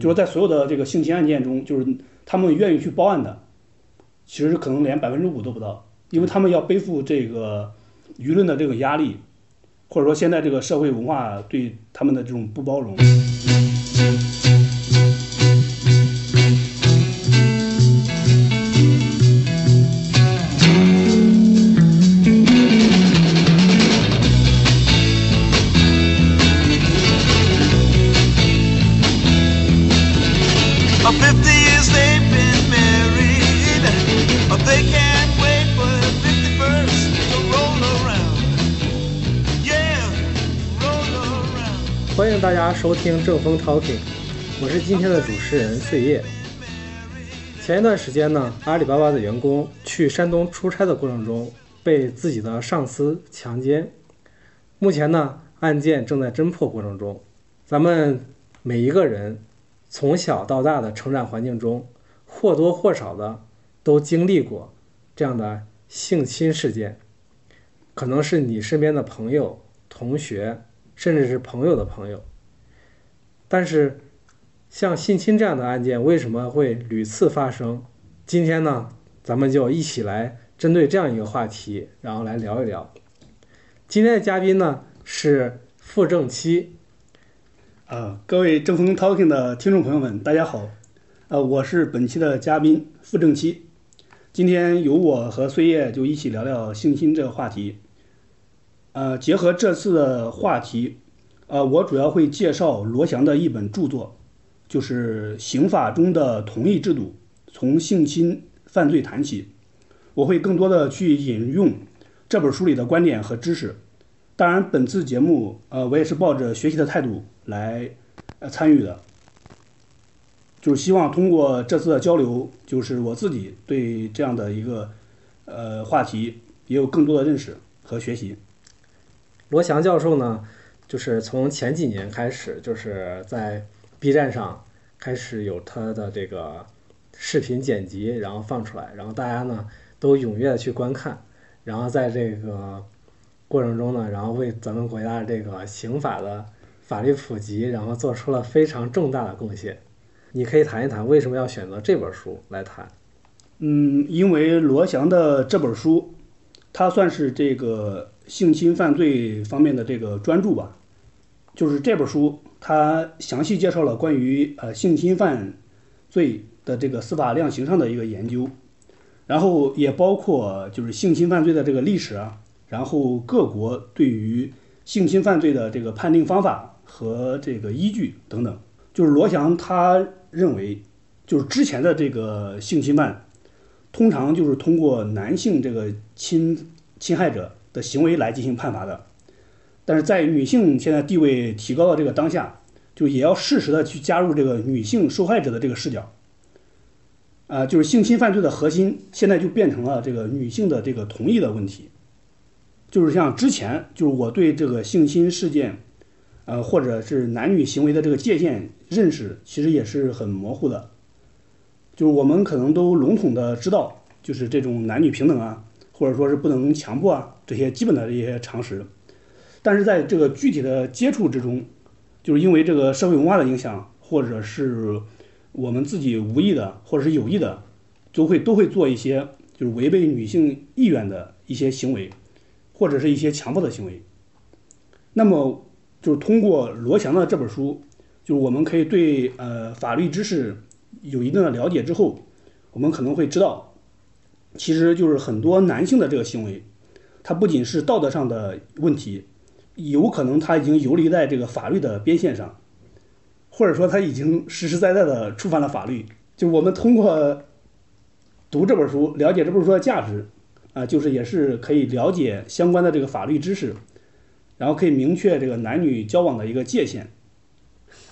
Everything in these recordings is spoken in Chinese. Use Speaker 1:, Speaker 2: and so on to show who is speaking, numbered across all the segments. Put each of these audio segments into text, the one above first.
Speaker 1: 就是在所有的这个性侵案件中，就是他们愿意去报案的，其实可能连百分之五都不到，因为他们要背负这个舆论的这个压力，或者说现在这个社会文化对他们的这种不包容。
Speaker 2: 收听正风 Talking，我是今天的主持人岁月。前一段时间呢，阿里巴巴的员工去山东出差的过程中被自己的上司强奸，目前呢案件正在侦破过程中。咱们每一个人从小到大的成长环境中，或多或少的都经历过这样的性侵事件，可能是你身边的朋友、同学，甚至是朋友的朋友。但是，像性侵这样的案件为什么会屡次发生？今天呢，咱们就一起来针对这样一个话题，然后来聊一聊。今天的嘉宾呢是傅正七，
Speaker 1: 呃，各位正风 Talking 的听众朋友们，大家好，呃，我是本期的嘉宾傅正七，今天由我和岁月就一起聊聊性侵这个话题。呃，结合这次的话题，呃，我主要会介绍罗翔的一本著作，就是《刑法中的同意制度：从性侵犯罪谈起》。我会更多的去引用这本书里的观点和知识。当然，本次节目，呃，我也是抱着学习的态度来参与的，就是希望通过这次的交流，就是我自己对这样的一个呃话题也有更多的认识和学习。
Speaker 2: 罗翔教授呢，就是从前几年开始，就是在 B 站上开始有他的这个视频剪辑，然后放出来，然后大家呢都踊跃的去观看，然后在这个过程中呢，然后为咱们国家的这个刑法的法律普及，然后做出了非常重大的贡献。你可以谈一谈为什么要选择这本书来谈？
Speaker 1: 嗯，因为罗翔的这本书，它算是这个性侵犯罪方面的这个专著吧。就是这本书，它详细介绍了关于呃性侵犯罪的这个司法量刑上的一个研究，然后也包括就是性侵犯罪的这个历史啊，然后各国对于性侵犯罪的这个判定方法和这个依据等等。就是罗翔他认为，就是之前的这个性侵犯，通常就是通过男性这个侵侵害者的行为来进行判罚的，但是在女性现在地位提高的这个当下，就也要适时的去加入这个女性受害者的这个视角。啊、就是性侵犯罪的核心现在就变成了这个女性的这个同意的问题，就是像之前就是我对这个性侵事件，呃，或者是男女行为的这个界限认识，其实也是很模糊的。就是我们可能都笼统的知道，就是这种男女平等啊，或者说是不能强迫啊这些基本的这些常识，但是在这个具体的接触之中，就是因为这个社会文化的影响，或者是我们自己无意的或者是有意的，都会都会做一些就是违背女性意愿的一些行为，或者是一些强迫的行为。那么就是通过罗翔的这本书，就是我们可以对呃法律知识有一定的了解之后，我们可能会知道，其实就是很多男性的这个行为，它不仅是道德上的问题，有可能他已经游离在这个法律的边线上，或者说他已经实实在在的触犯了法律。就我们通过读这本书，了解这本书的价值，啊、就是也是可以了解相关的这个法律知识，然后可以明确这个男女交往的一个界限。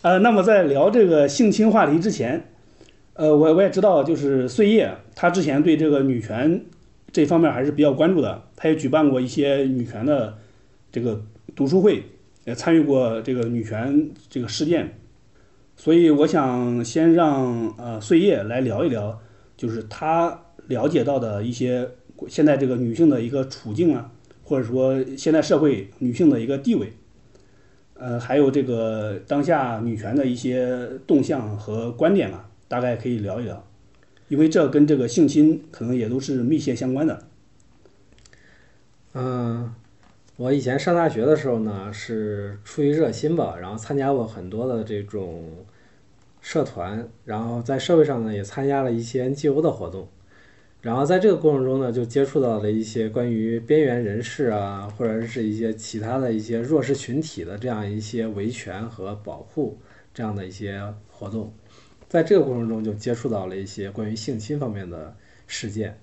Speaker 1: 呃，那么在聊这个性侵话题之前，呃，我我也知道，就是岁月他之前对这个女权这方面还是比较关注的，他也举办过一些女权的这个读书会，也参与过这个女权这个事件，所以我想先让呃岁月来聊一聊，就是他了解到的一些现在这个女性的一个处境啊，或者说现在社会女性的一个地位。呃，还有这个当下女权的一些动向和观点吧，大概可以聊一聊，因为这跟这个性侵可能也都是密切相关的。
Speaker 2: 嗯，我以前上大学的时候呢，是出于热心吧，然后参加过很多的这种社团，然后在社会上呢也参加了一些 NGO 的活动，然后在这个过程中呢，就接触到了一些关于边缘人士啊，或者是一些其他的一些弱势群体的这样一些维权和保护这样的一些活动，在这个过程中就接触到了一些关于性侵方面的事件。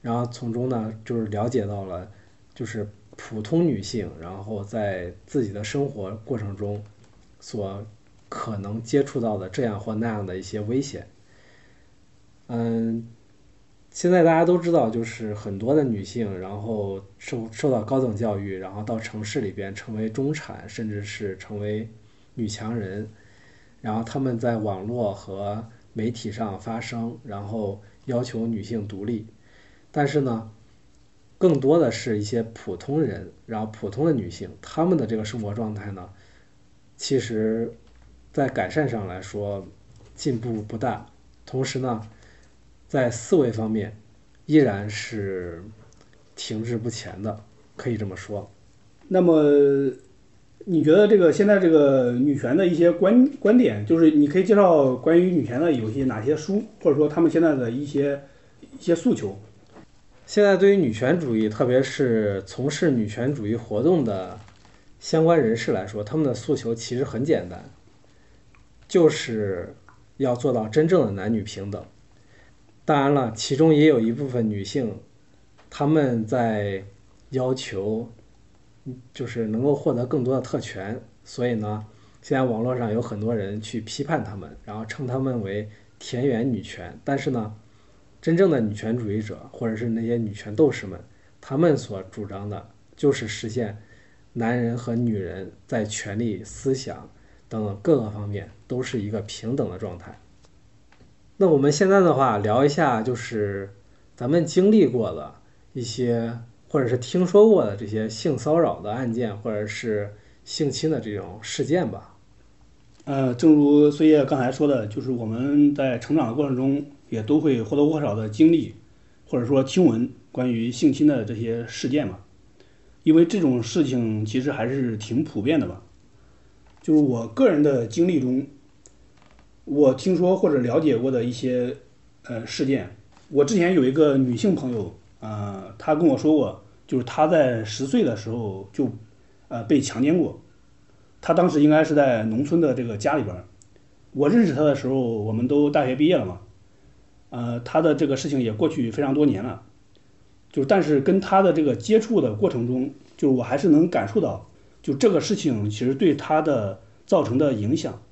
Speaker 2: 然后从中呢，就是了解到了，就是普通女性，然后在自己的生活过程中，所可能接触到的这样或那样的一些危险。嗯，现在大家都知道，就是很多的女性，然后受受到高等教育，然后到城市里边成为中产，甚至是成为女强人，然后她们在网络和媒体上发声，然后要求女性独立。但是呢，更多的是一些普通人，然后普通的女性，她们的这个生活状态呢，其实，在改善上来说进步不大，同时呢，在思维方面依然是停滞不前的，可以这么说。
Speaker 1: 那么，你觉得这个现在这个女权的一些观观点，就是你可以介绍关于女权的有些哪些书，或者说他们现在的一些一些诉求？
Speaker 2: 现在对于女权主义，特别是从事女权主义活动的相关人士来说，他们的诉求其实很简单，就是要做到真正的男女平等。当然了，其中也有一部分女性，她们在要求，就是能够获得更多的特权。所以呢，现在网络上有很多人去批判她们，然后称她们为田园女权。但是呢，真正的女权主义者，或者是那些女权斗士们，他们所主张的就是实现男人和女人在权利、思想等等各个方面都是一个平等的状态。那我们现在的话，聊一下就是咱们经历过的一些，或者是听说过的这些性骚扰的案件，或者是性侵的这种事件吧。
Speaker 1: 呃，正如岁月刚才说的，就是我们在成长的过程中，也都会或多或少的经历，或者说听闻关于性侵的这些事件嘛。因为这种事情其实还是挺普遍的吧。就是我个人的经历中，我听说或者了解过的一些呃事件。我之前有一个女性朋友，呃，她跟我说过，就是她在十岁的时候就呃被强奸过。她当时应该是在农村的这个家里边。我认识她的时候，我们都大学毕业了嘛。呃，他的这个事情也过去非常多年了。就但是跟他的这个接触的过程中，就是我还是能感受到，就这个事情其实对他的造成的影响，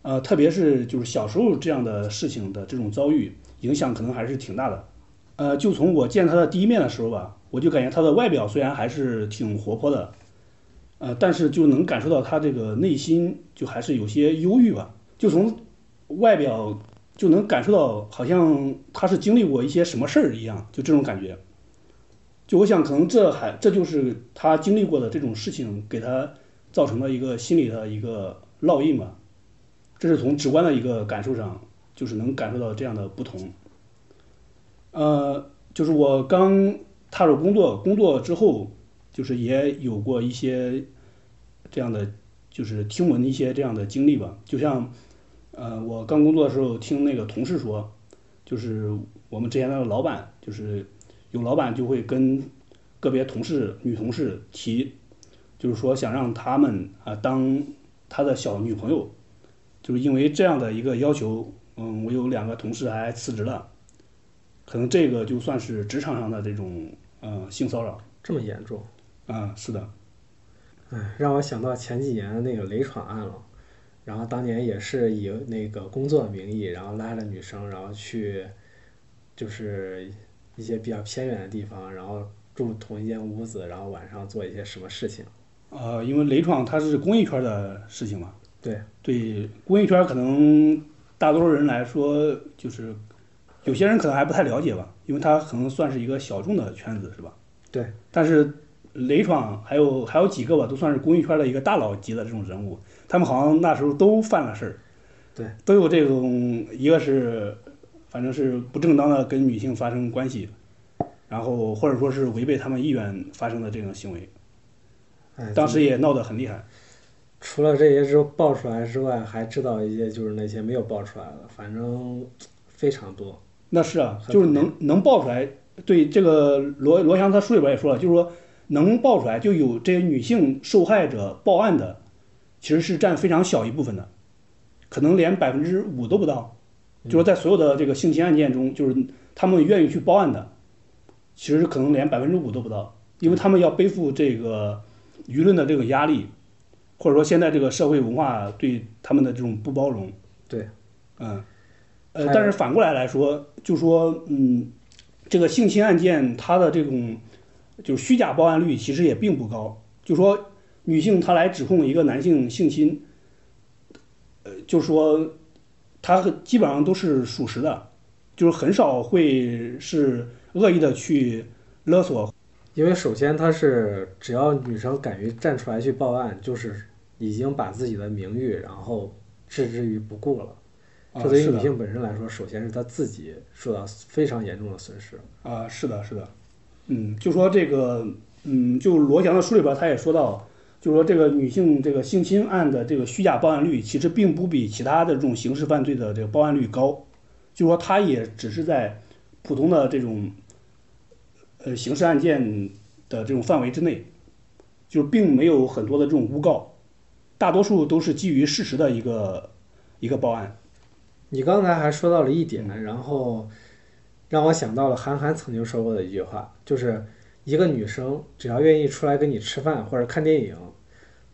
Speaker 1: 呃，特别是就是小时候这样的事情的这种遭遇，影响可能还是挺大的。呃，就从我见他的第一面的时候吧，我就感觉他的外表虽然还是挺活泼的，呃，但是就能感受到他这个内心就还是有些忧郁吧。就从外表就能感受到，好像他是经历过一些什么事儿一样，就这种感觉。就我想，可能这还这就是他经历过的这种事情，给他造成了一个心理的一个烙印吧。这是从直观的一个感受上，就是能感受到这样的不同。呃，就是我刚踏入工作，工作之后，就是也有过一些这样的，就是听闻一些这样的经历吧。就像，呃，我刚工作的时候听那个同事说，就是我们之前的老板，就是有老板就会跟个别同事、女同事提，就是说想让他们啊当他的小女朋友，就是因为这样的一个要求，嗯，我有两个同事还辞职了。可能这个就算是职场上的这种呃性骚扰
Speaker 2: 这么严重，
Speaker 1: 啊、是的，
Speaker 2: 哎，让我想到前几年的那个雷闯案了。然后当年也是以那个工作的名义，然后拉着女生，然后去就是一些比较偏远的地方，然后住同一间屋子，然后晚上做一些什么事情。
Speaker 1: 呃，因为雷创它是公益圈的事情嘛，
Speaker 2: 对，
Speaker 1: 对公益圈可能大多数人来说，就是有些人可能还不太了解吧，因为它可能算是一个小众的圈子，是吧？
Speaker 2: 对。
Speaker 1: 但是雷闯，还有还有几个吧，都算是公益圈的一个大佬级的这种人物，他们好像那时候都犯了事儿，
Speaker 2: 对，
Speaker 1: 都有这种一个是反正是不正当的跟女性发生关系，然后或者说是违背他们意愿发生的这种行为，
Speaker 2: 哎，
Speaker 1: 当时也闹得很厉害。
Speaker 2: 除了这些之后爆出来之外，还知道一些就是那些没有爆出来的，反正非常多。
Speaker 1: 那是啊，就是能能爆出来。对这个罗罗翔他书里边也说了，就是说能爆出来就有这些女性受害者报案的，其实是占非常小一部分的，可能连百分之五都不到。就是在所有的这个性侵案件中，就是他们愿意去报案的，其实可能连百分之五都不到，因为他们要背负这个舆论的这个压力，或者说现在这个社会文化对他们的这种不包容。
Speaker 2: 对，
Speaker 1: 嗯，呃，但是反过来来说，就说，嗯，这个性侵案件它的这种就是虚假报案率其实也并不高。就说女性她来指控一个男性性侵，呃，就说她基本上都是属实的，就是很少会是恶意的去勒索。
Speaker 2: 因为首先他是只要女生敢于站出来去报案，就是已经把自己的名誉然后置之于不顾了。
Speaker 1: 啊
Speaker 2: 这对于女性本身来说，首先是她自己受到非常严重的损失。
Speaker 1: 啊，是的，是的，嗯，就说这个，嗯，就罗翔的书里边他也说到，就说这个女性这个性侵案的这个虚假报案率，其实并不比其他的这种刑事犯罪的这个报案率高，就说它也只是在普通的这种呃刑事案件的这种范围之内，就并没有很多的这种诬告，大多数都是基于事实的一个一个报案。
Speaker 2: 你刚才还说到了一点，然后让我想到了韩寒曾经说过的一句话，就是一个女生只要愿意出来跟你吃饭或者看电影，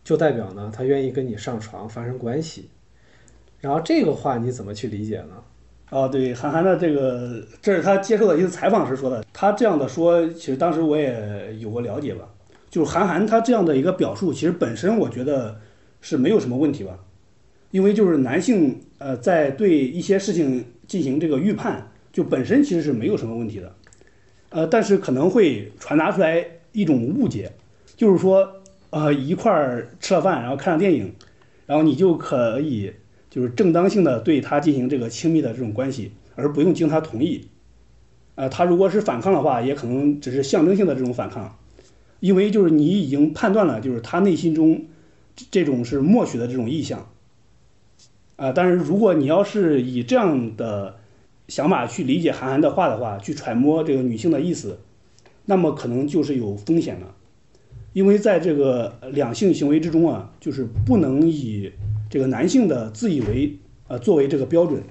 Speaker 2: 就代表呢她愿意跟你上床发生关系。然后这个话你怎么去理解呢？
Speaker 1: 啊，对，韩寒的这个，这是他接受的一次采访时说的。他这样的说，其实当时我也有过了解吧。就是韩寒他这样的一个表述，其实本身我觉得是没有什么问题吧，因为就是男性呃在对一些事情进行这个预判，就本身其实是没有什么问题的。呃，但是可能会传达出来一种误解，就是说呃一块儿吃了饭，然后看了电影，然后你就可以就是正当性的对他进行这个亲密的这种关系，而不用经他同意。呃，他如果是反抗的话，也可能只是象征性的这种反抗，因为就是你已经判断了，就是他内心中这这种是默许的这种意向。啊、但是如果你要是以这样的想法去理解韩寒的话的话，去揣摩这个女性的意思，那么可能就是有风险的，因为在这个两性行为之中啊，就是不能以这个男性的自以为呃作为这个标准，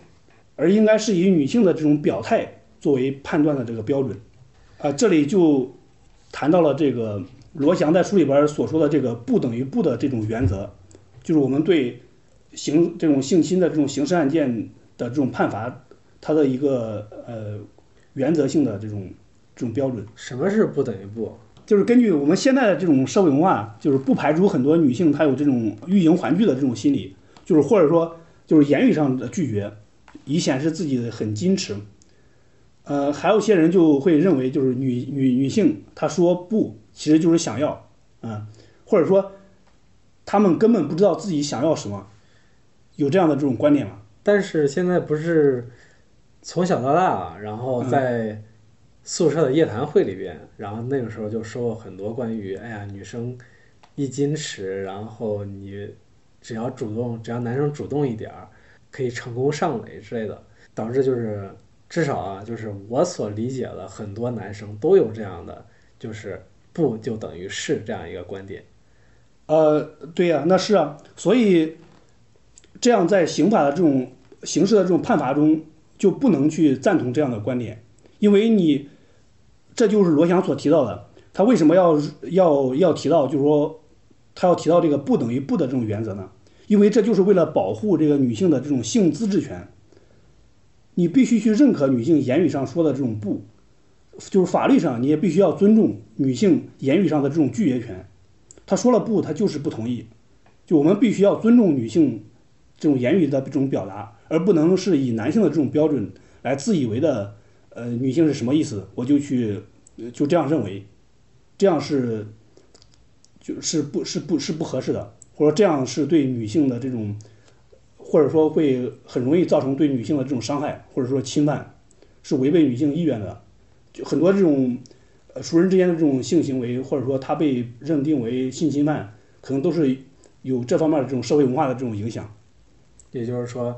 Speaker 1: 而应该是以女性的这种表态作为判断的这个标准。啊、这里就谈到了这个罗翔在书里边所说的这个不等于不的这种原则，就是我们对刑这种性侵的这种刑事案件的这种判罚，它的一个呃原则性的这种这种标准。
Speaker 2: 什么是不等于不？
Speaker 1: 就是根据我们现在的这种社会文化，就是不排除很多女性她有这种欲迎还拒的这种心理，就是或者说就是言语上的拒绝，以显示自己很矜持。呃，还有些人就会认为，就是女女女性她说不，其实就是想要，嗯，或者说他们根本不知道自己想要什么，有这样的这种观点吗？
Speaker 2: 但是现在不是从小到大，然后在宿舍的夜谈会里边，然后那个时候就说过很多关于，哎呀，女生一矜持，然后你只要主动，只要男生主动一点儿，可以成功上垒之类的，导致就是至少啊，就是我所理解的很多男生都有这样的，就是不就等于是这样一个观点。
Speaker 1: 呃，对呀、那是啊，所以这样在刑法的这种刑事的这种判罚中，就不能去赞同这样的观点，因为你这就是罗翔所提到的，他为什么要要要提到，就是说他要提到这个不等于不的这种原则呢？因为这就是为了保护这个女性的这种性自治权，你必须去认可女性言语上说的这种不，就是法律上你也必须要尊重女性言语上的这种拒绝权。他说了不，他就是不同意。就我们必须要尊重女性这种言语的这种表达，而不能是以男性的这种标准来自以为的，呃，女性是什么意思，我就去就这样认为，这样是就是不是不是不合适的，或者这样是对女性的这种，或者说会很容易造成对女性的这种伤害，或者说侵犯，是违背女性意愿的。就很多这种熟人之间的这种性行为，或者说他被认定为性侵犯，可能都是有这方面的这种社会文化的这种影响。
Speaker 2: 也就是说，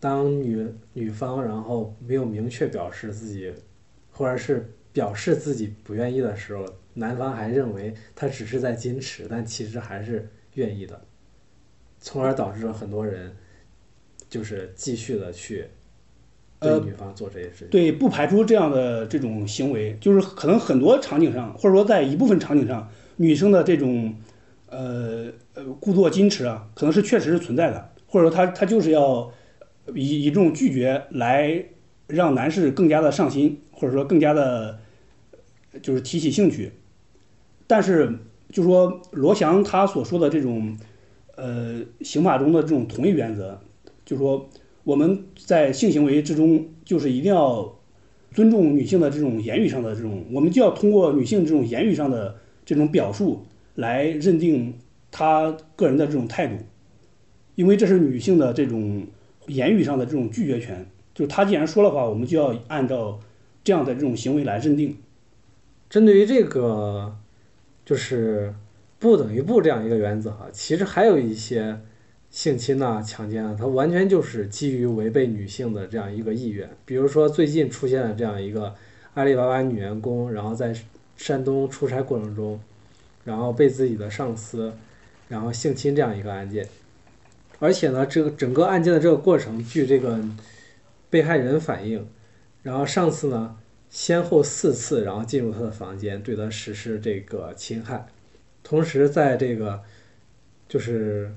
Speaker 2: 当女女方然后没有明确表示自己，或者是表示自己不愿意的时候，男方还认为他只是在矜持，但其实还是愿意的，从而导致了很多人就是继续的去对女方做这些事情。
Speaker 1: 对，不排除这样的这种行为，就是可能很多场景上，或者说在一部分场景上，女生的这种呃呃故作矜持啊，可能是确实是存在的，或者说她她就是要以以这种拒绝来让男士更加的上心，或者说更加的就是提起兴趣。但是就说罗翔他所说的这种呃刑法中的这种同意原则，就说我们在性行为之中，就是一定要尊重女性的这种言语上的这种，我们就要通过女性这种言语上的这种表述来认定她个人的这种态度，因为这是女性的这种言语上的这种拒绝权，就是她既然说了话，我们就要按照这样的这种行为来认定。
Speaker 2: 针对于这个就是不等于不这样一个原则哈，其实还有一些性侵呐、强奸啊，它完全就是基于违背女性的这样一个意愿。比如说最近出现的这样一个阿里巴巴女员工，然后在山东出差过程中，然后被自己的上司然后性侵这样一个案件，而且呢，这个整个案件的这个过程，据这个被害人反映，然后上次呢。先后四次，然后进入他的房间，对他实施这个侵害，同时在这个就是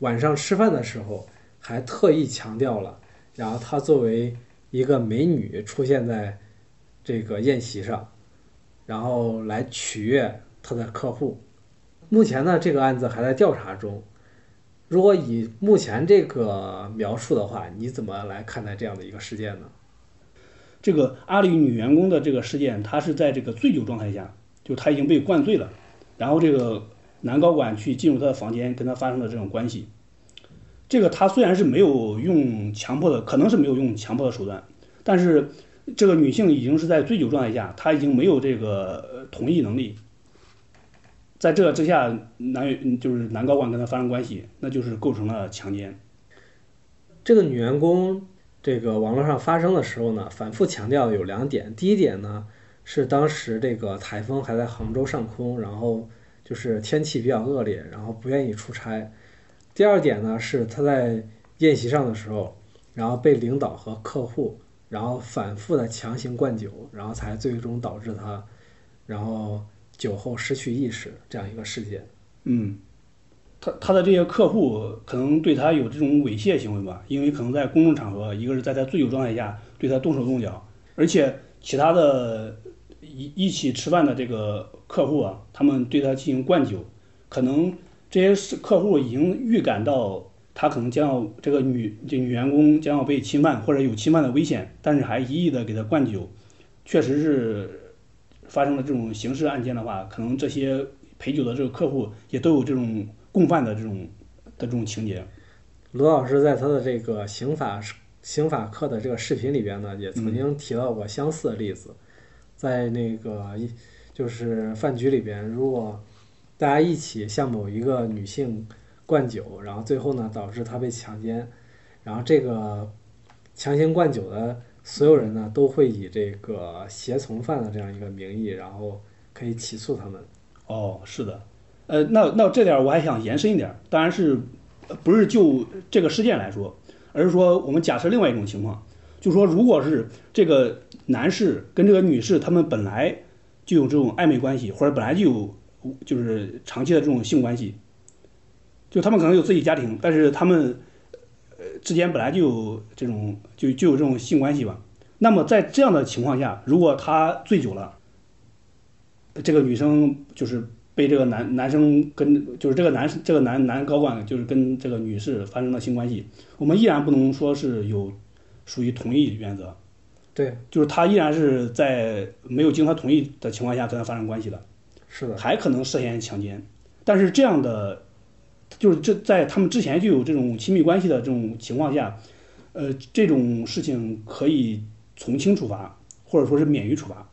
Speaker 2: 晚上吃饭的时候，还特意强调了，然后他作为一个美女出现在这个宴席上，然后来取悦他的客户。目前呢，这个案子还在调查中。如果以目前这个描述的话，你怎么来看待这样的一个事件呢？
Speaker 1: 这个阿里女员工的这个事件，她是在这个醉酒状态下，就她已经被灌醉了，然后这个男高管去进入她的房间，跟她发生了这种关系。这个他虽然是没有用强迫的，可能是没有用强迫的手段，但是这个女性已经是在醉酒状态下，她已经没有这个同意能力。在这之下，男就是男高管跟她发生关系，那就是构成了强奸。
Speaker 2: 这个女员工这个网络上发生的时候呢，反复强调有两点。第一点呢，是当时这个台风还在杭州上空，然后就是天气比较恶劣，然后不愿意出差。第二点呢，是她在宴席上的时候，然后被领导和客户，然后反复的强行灌酒，然后才最终导致她，然后酒后失去意识这样一个事件。
Speaker 1: 嗯，他他的这些客户可能对他有这种猥亵行为吧，因为可能在公众场合，一个是在他醉酒状态下对他动手动脚，而且其他的一一起吃饭的这个客户啊，他们对他进行灌酒，可能这些是客户已经预感到他可能将要这个女这女员工将要被侵犯或者有侵犯的危险，但是还一意的给他灌酒，确实是发生了这种刑事案件的话，可能这些陪酒的这个客户也都有这种共犯的这种的这种情节。
Speaker 2: 罗老师在他的这个刑法刑法课的这个视频里边呢，也曾经提到过相似的例子，在那个一就是饭局里边，如果大家一起向某一个女性灌酒，然后最后呢导致她被强奸，然后这个强行灌酒的所有人呢都会以这个胁从犯的这样一个名义，然后可以起诉他们。
Speaker 1: 哦，是的，呃，那那这点我还想延伸一点，当然是不是就这个事件来说，而是说我们假设另外一种情况，就说如果是这个男士跟这个女士他们本来就有这种暧昧关系，或者本来就有就是长期的这种性关系，就他们可能有自己家庭，但是他们之间本来就有这种就就有这种性关系吧。那么在这样的情况下，如果他醉酒了，这个女生就是被这个男男生跟就是这个男这个男男高管就是跟这个女士发生了性关系，我们依然不能说是有属于同意原则，
Speaker 2: 对，
Speaker 1: 就是他依然是在没有经他同意的情况下跟他发生关系的，
Speaker 2: 是的，
Speaker 1: 还可能涉嫌强奸。但是这样的，就是这在他们之前就有这种亲密关系的这种情况下，呃，这种事情可以从轻处罚，或者说是免于处罚。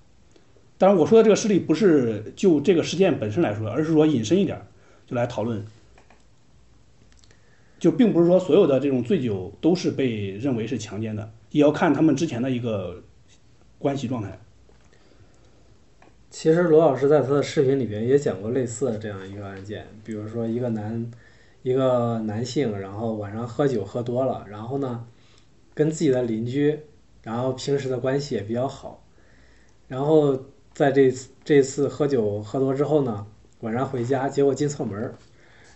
Speaker 1: 当然，我说的这个事例不是就这个事件本身来说，而是说引申一点，就来讨论。就并不是说所有的这种醉酒都是被认为是强奸的，也要看他们之前的一个关系状态。
Speaker 2: 其实罗老师在他的视频里边也讲过类似的这样一个案件，比如说一个男一个男性，然后晚上喝酒喝多了，然后呢跟自己的邻居，然后平时的关系也比较好，然后在这次这次喝酒喝多之后呢，晚上回家结果进错门，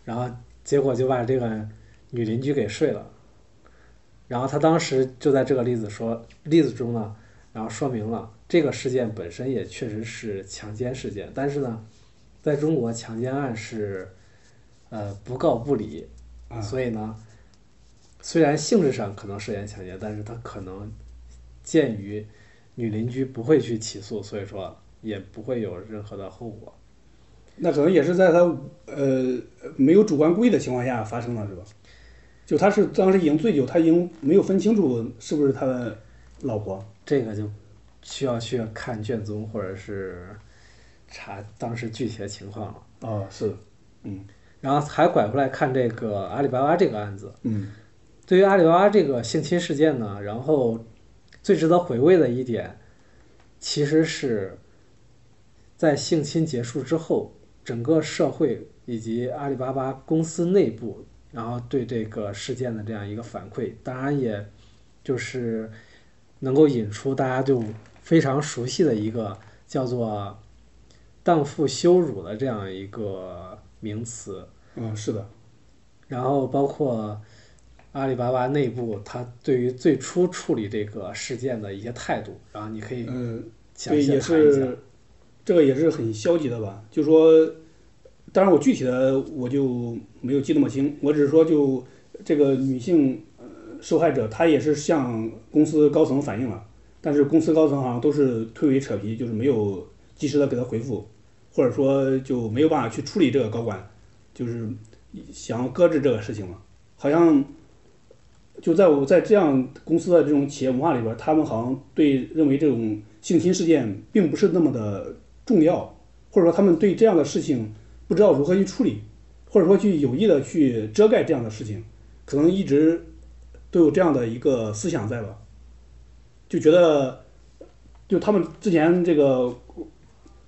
Speaker 2: 然后结果就把这个女邻居给睡了，然后他当时就在这个例子说例子中呢，然后说明了这个事件本身也确实是强奸事件，但是呢，在中国强奸案是呃不告不理，
Speaker 1: 啊
Speaker 2: 所以呢，虽然性质上可能涉嫌强奸，但是他可能鉴于女邻居不会去起诉，所以说也不会有任何的后果。
Speaker 1: 那可能也是在他呃没有主观故意的情况下发生了，是吧？就他是当时已经醉酒，他已经没有分清楚是不是他的老婆。
Speaker 2: 这个就需要去看卷宗或者是查当时具体的情况了。
Speaker 1: 啊，是的，
Speaker 2: 然后还拐回来看这个阿里巴巴这个案子，
Speaker 1: 嗯。
Speaker 2: 对于阿里巴巴这个性侵事件呢，然后最值得回味的一点，其实是在性侵结束之后，整个社会以及阿里巴巴公司内部，然后对这个事件的这样一个反馈，当然也就是能够引出大家就非常熟悉的一个叫做“荡妇羞辱”的这样一个名词。
Speaker 1: 嗯，是的，
Speaker 2: 然后包括阿里巴巴内部，它对于最初处理这个事件的一些态度，然后你可以
Speaker 1: 嗯，
Speaker 2: 详
Speaker 1: 对，也。是这个也是很消极的吧？就说，当然我具体的我就没有记那么清，我只是说就这个女性呃受害者，她也是向公司高层反映了，但是公司高层好像都是推诿扯皮，就是没有及时的给她回复，或者说就没有办法去处理这个高管，就是想要搁置这个事情嘛，好像。就在我在这样公司的这种企业文化里边，他们好像对认为这种性侵事件并不是那么的重要，或者说他们对这样的事情不知道如何去处理，或者说去有意的去遮盖这样的事情，可能一直都有这样的一个思想在吧，就觉得，就他们之前这个，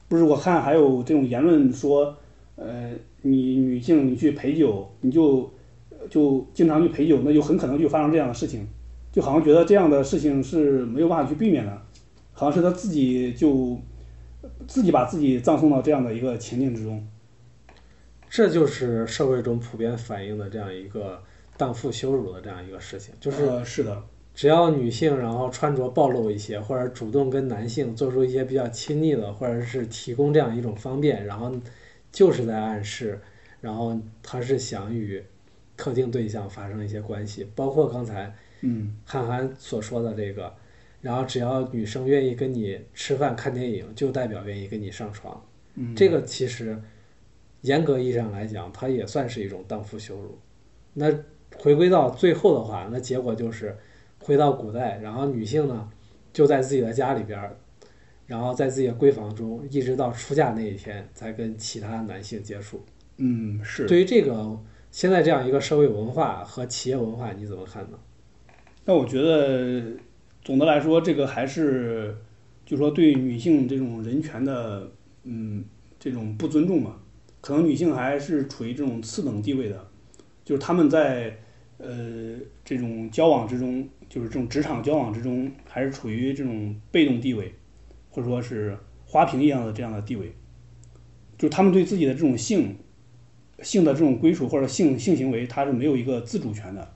Speaker 1: 不是我看还有这种言论说，呃，你女性你去陪酒，你就就经常去陪酒，那就很可能就发生这样的事情，就好像觉得这样的事情是没有办法去避免的，好像是他自己就自己把自己葬送到这样的一个情境之中。
Speaker 2: 这就是社会中普遍反映的这样一个荡妇羞辱的这样一个事情，就是
Speaker 1: 呃、是的，
Speaker 2: 只要女性然后穿着暴露一些，或者主动跟男性做出一些比较亲昵的，或者是提供这样一种方便，然后就是在暗示，然后他是想与特定对象发生一些关系，包括刚才
Speaker 1: 嗯
Speaker 2: 韩寒所说的这个，然后只要女生愿意跟你吃饭看电影，就代表愿意跟你上床。
Speaker 1: 嗯，
Speaker 2: 这个其实严格意义上来讲，它也算是一种荡妇羞辱。那回归到最后的话，那结果就是回到古代，然后女性呢就在自己的家里边儿，然后在自己的闺房中，一直到出嫁那一天才跟其他男性接触。
Speaker 1: 嗯是。
Speaker 2: 对于这个现在这样一个社会文化和企业文化，你怎么看呢？
Speaker 1: 那我觉得总的来说，这个还是就说对女性这种人权的嗯这种不尊重嘛，可能女性还是处于这种次等地位的，就是她们在呃这种交往之中，就是这种职场交往之中，还是处于这种被动地位，或者说是花瓶一样的这样的地位，就他们对自己的这种性性的这种归属或者性性行为，他是没有一个自主权的。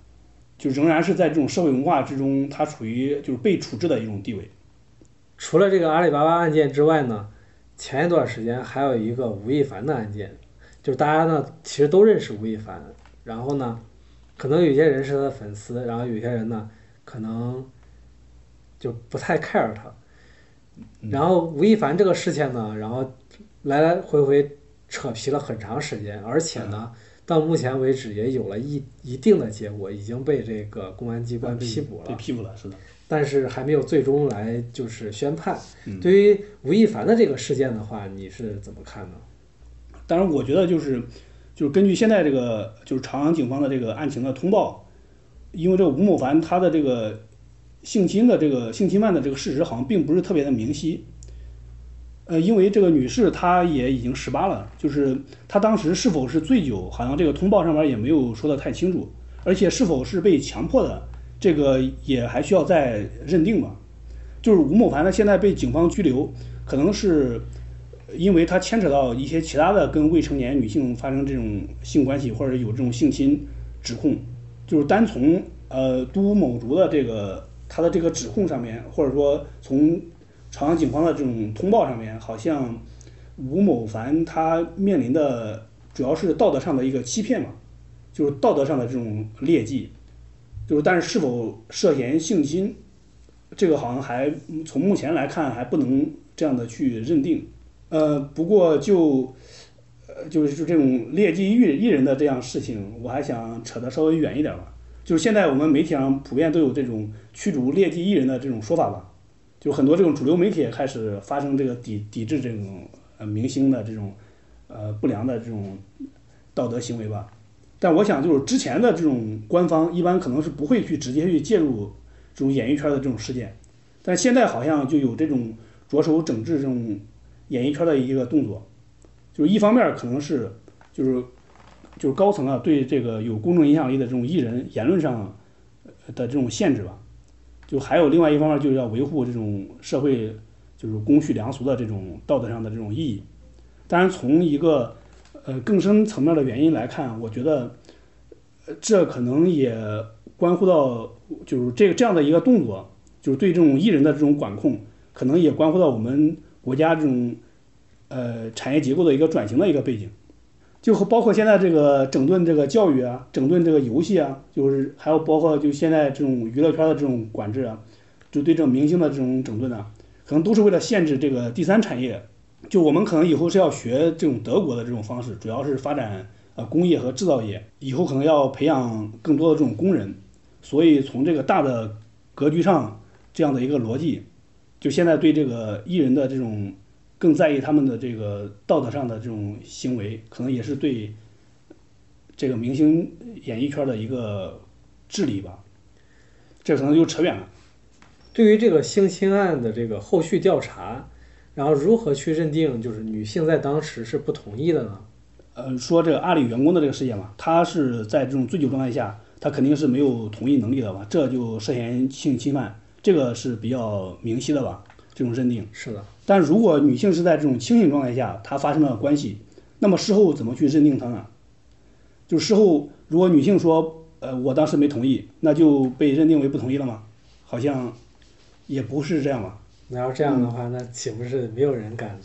Speaker 1: 就仍然是在这种社会文化之中，他处于就是被处置的一种地位。
Speaker 2: 除了这个阿里巴巴案件之外呢，前一段时间还有一个吴亦凡的案件，就是大家呢其实都认识吴亦凡，然后呢，可能有些人是他的粉丝，然后有些人呢可能就不太 care 他。然后吴亦凡这个事件呢，然后来来回回扯皮了很长时间，而且呢，到目前为止也有了一一定的结果，已经被这个公安机关批捕了，
Speaker 1: 被批捕了，是的。
Speaker 2: 但是还没有最终来就是宣判。
Speaker 1: 嗯
Speaker 2: 对于吴亦凡的这个事件的话，你是怎么看呢？
Speaker 1: 当然，我觉得就是就是根据现在这个就是朝阳警方的这个案情的通报，因为这个吴某凡他的这个性侵的这个性侵犯的这个事实好像并不是特别的明晰。呃，因为这个女士她也已经十八了，就是她当时是否是醉酒，好像这个通报上面也没有说的太清楚，而且是否是被强迫的，这个也还需要再认定吧。就是吴某凡呢，现在被警方拘留，可能是因为他牵扯到一些其他的跟未成年女性发生这种性关系，或者有这种性侵指控，就是单从呃都某竹的这个他的这个指控上面，或者说从朝阳警方的这种通报上面，好像吴某凡他面临的主要是道德上的一个欺骗嘛，就是道德上的这种劣迹，就是但是是否涉嫌性侵，这个好像还从目前来看还不能这样的去认定。呃，不过就呃就是就这种劣迹艺艺人的这样事情，我还想扯得稍微远一点吧。就是现在我们媒体上普遍都有这种驱逐劣迹艺人的这种说法吧，就很多这种主流媒体也开始发生这个抵抵制这种呃明星的这种呃不良的这种道德行为吧。但我想就是之前的这种官方一般可能是不会去直接去介入这种演艺圈的这种事件，但现在好像就有这种着手整治这种演艺圈的一个动作，就是一方面可能是就是就是高层啊对这个有公众影响力的这种艺人言论上的这种限制吧，就还有另外一方面就是要维护这种社会就是公序良俗的这种道德上的这种意义。当然，从一个呃更深层面的原因来看，我觉得这可能也关乎到就是这个这样的一个动作，就是对这种艺人的这种管控，可能也关乎到我们国家这种呃产业结构的一个转型的一个背景，就和包括现在这个整顿这个教育啊，整顿这个游戏啊，就是还有包括就现在这种娱乐圈的这种管制啊，就对这种明星的这种整顿啊，可能都是为了限制这个第三产业。就我们可能以后是要学这种德国的这种方式，主要是发展呃工业和制造业，以后可能要培养更多的这种工人。所以从这个大的格局上，这样的一个逻辑，就现在对这个艺人的这种更在意他们的这个道德上的这种行为，可能也是对这个明星演艺圈的一个治理吧。这可能就扯远了。
Speaker 2: 对于这个性侵案的这个后续调查，然后如何去认定就是女性在当时是不同意的呢？
Speaker 1: 呃，说这个阿里员工的这个事件嘛，他是在这种醉酒状态下，他肯定是没有同意能力的吧，这就涉嫌性侵犯，这个是比较明晰的吧，这种认定。
Speaker 2: 是的，
Speaker 1: 但如果女性是在这种清醒状态下，她发生了关系，那么事后怎么去认定她呢？就事后如果女性说，呃，我当时没同意，那就被认定为不同意了吗？好像也不是这样吧。
Speaker 2: 那要这样的话，那岂不是没有人敢？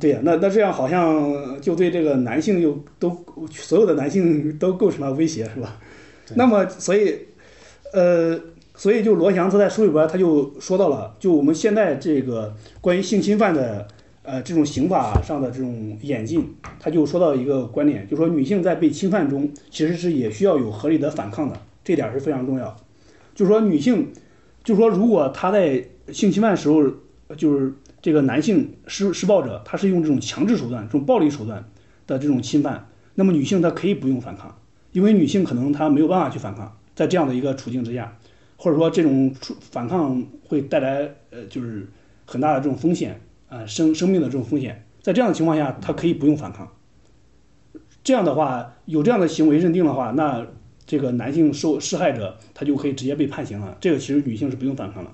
Speaker 1: 对呀、那那这样好像就对这个男性又都所有的男性都构成了威胁，是吧？那么所以，呃，所以就罗翔他在书里边他就说到了，就我们现在这个关于性侵犯的呃这种刑法上的这种演进，他就说到一个观点，就说女性在被侵犯中其实是也需要有合理的反抗的，这点是非常重要。就说女性，就说如果她在性侵犯时候，就是这个男性施施暴者，他是用这种强制手段、这种暴力手段的这种侵犯，那么女性她可以不用反抗，因为女性可能她没有办法去反抗，在这样的一个处境之下，或者说这种处反抗会带来呃就是很大的这种风险啊、呃生生命的这种风险，在这样的情况下，他可以不用反抗。这样的话，有这样的行为认定的话，那这个男性受施害者他就可以直接被判刑了。这个其实女性是不用反抗的。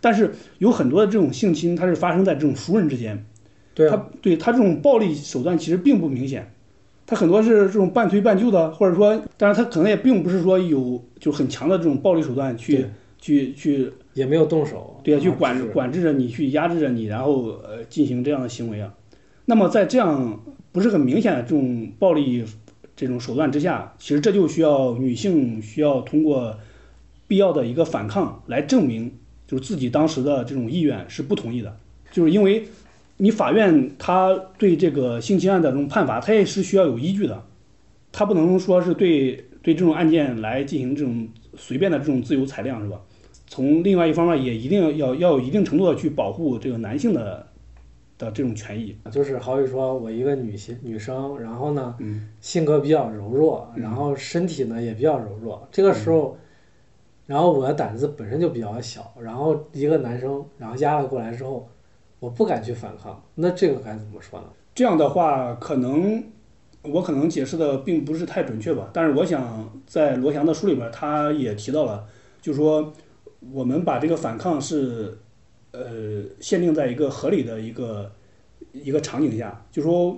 Speaker 1: 但是有很多的这种性侵，它是发生在这种熟人之间，
Speaker 2: 对啊，
Speaker 1: 他对他这种暴力手段其实并不明显，他很多是这种半推半就的，或者说，当然他可能也并不是说有就很强的这种暴力手段去去去
Speaker 2: 也没有动手，
Speaker 1: 对啊，去管管制着你，去压制着你，然后呃进行这样的行为啊。那么在这样不是很明显的这种暴力这种手段之下，其实这就需要女性需要通过必要的一个反抗来证明，就是自己当时的这种意愿是不同意的，就是因为你法院他对这个性侵案的这种判罚，他也是需要有依据的，他不能说是对对这种案件来进行这种随便的这种自由裁量，是吧？从另外一方面，也一定要要有一定程度的去保护这个男性的的这种权益。
Speaker 2: 就是好比说我一个女性女生，然后呢，
Speaker 1: 嗯
Speaker 2: 性格比较柔弱，然后身体呢也比较柔弱，这个时候，然后我的胆子本身就比较小，然后一个男生然后压了过来之后，我不敢去反抗，那这个该怎么说呢？
Speaker 1: 这样的话，可能我可能解释的并不是太准确吧，但是我想在罗翔的书里边，他也提到了，就是说我们把这个反抗是呃限定在一个合理的一个一个场景下，就说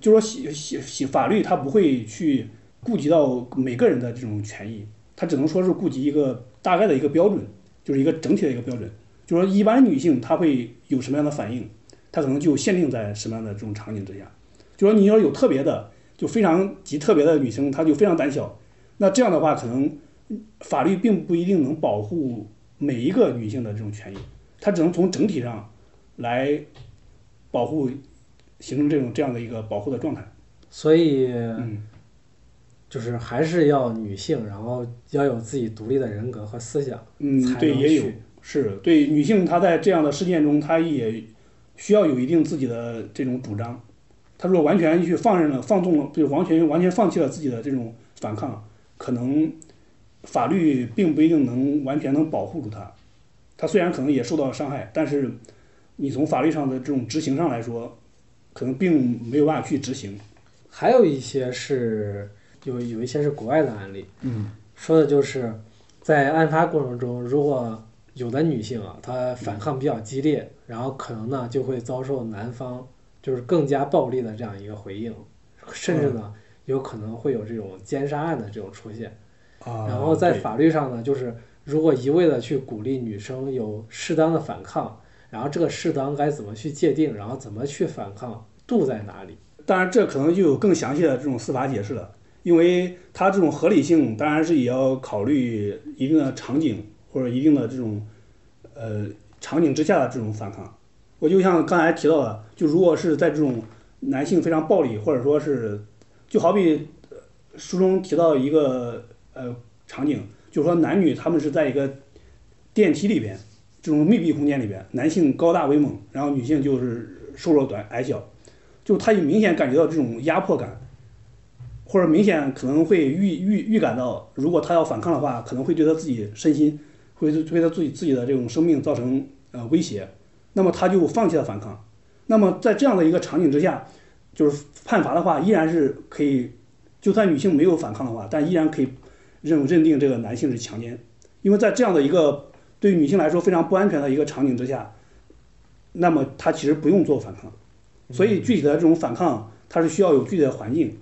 Speaker 1: 就说写写写法律，它不会去顾及到每个人的这种权益，它只能说是顾及一个大概的一个标准，就是一个整体的一个标准，就说一般女性她会有什么样的反应。她可能就限定在什么样的这种场景之下。就说你要有特别的，就非常极特别的女生，她就非常胆小，那这样的话，可能法律并不一定能保护每一个女性的这种权益，它只能从整体上来保护，形成这种这样的一个保护的状态。
Speaker 2: 所以
Speaker 1: 嗯，
Speaker 2: 就是还是要女性，然后要有自己独立的人格和思想，
Speaker 1: 嗯，对，也有
Speaker 2: 去
Speaker 1: 是对女性，她在这样的事件中，她也需要有一定自己的这种主张。她如果完全去放任了、放纵了，就完全完全放弃了自己的这种反抗，可能法律并不一定能完全能保护住她。她虽然可能也受到了伤害，但是你从法律上的这种执行上来说，可能并没有办法去执行。
Speaker 2: 还有一些是有有一些是国外的案例，
Speaker 1: 嗯
Speaker 2: 说的就是在案发过程中，如果有的女性啊，她反抗比较激烈，然后可能呢就会遭受男方就是更加暴力的这样一个回应，甚至呢有可能会有这种奸杀案的这种出现。
Speaker 1: 啊，
Speaker 2: 然后在法律上呢，就是如果一味的去鼓励女生有适当的反抗，然后这个适当该怎么去界定，然后怎么去反抗，度在哪里？
Speaker 1: 当然，这可能就有更详细的这种司法解释了，因为它这种合理性当然是也要考虑一定的场景或者一定的这种呃场景之下的这种反抗。我就像刚才提到的，就如果是在这种男性非常暴力，或者说是就好比书中提到一个呃场景，就是说男女他们是在一个电梯里边这种密闭空间里边，男性高大威猛，然后女性就是瘦弱短矮小。就他有明显感觉到这种压迫感，或者明显可能会预预预感到，如果他要反抗的话，可能会对他自己身心，会对对他自己自己的这种生命造成呃威胁，那么他就放弃了反抗。那么在这样的一个场景之下，就是判罚的话，依然是可以，就算女性没有反抗的话，但依然可以认认定这个男性是强奸，因为在这样的一个对女性来说非常不安全的一个场景之下，那么他其实不用做反抗。所以具体的这种反抗，它是需要有具体的环境，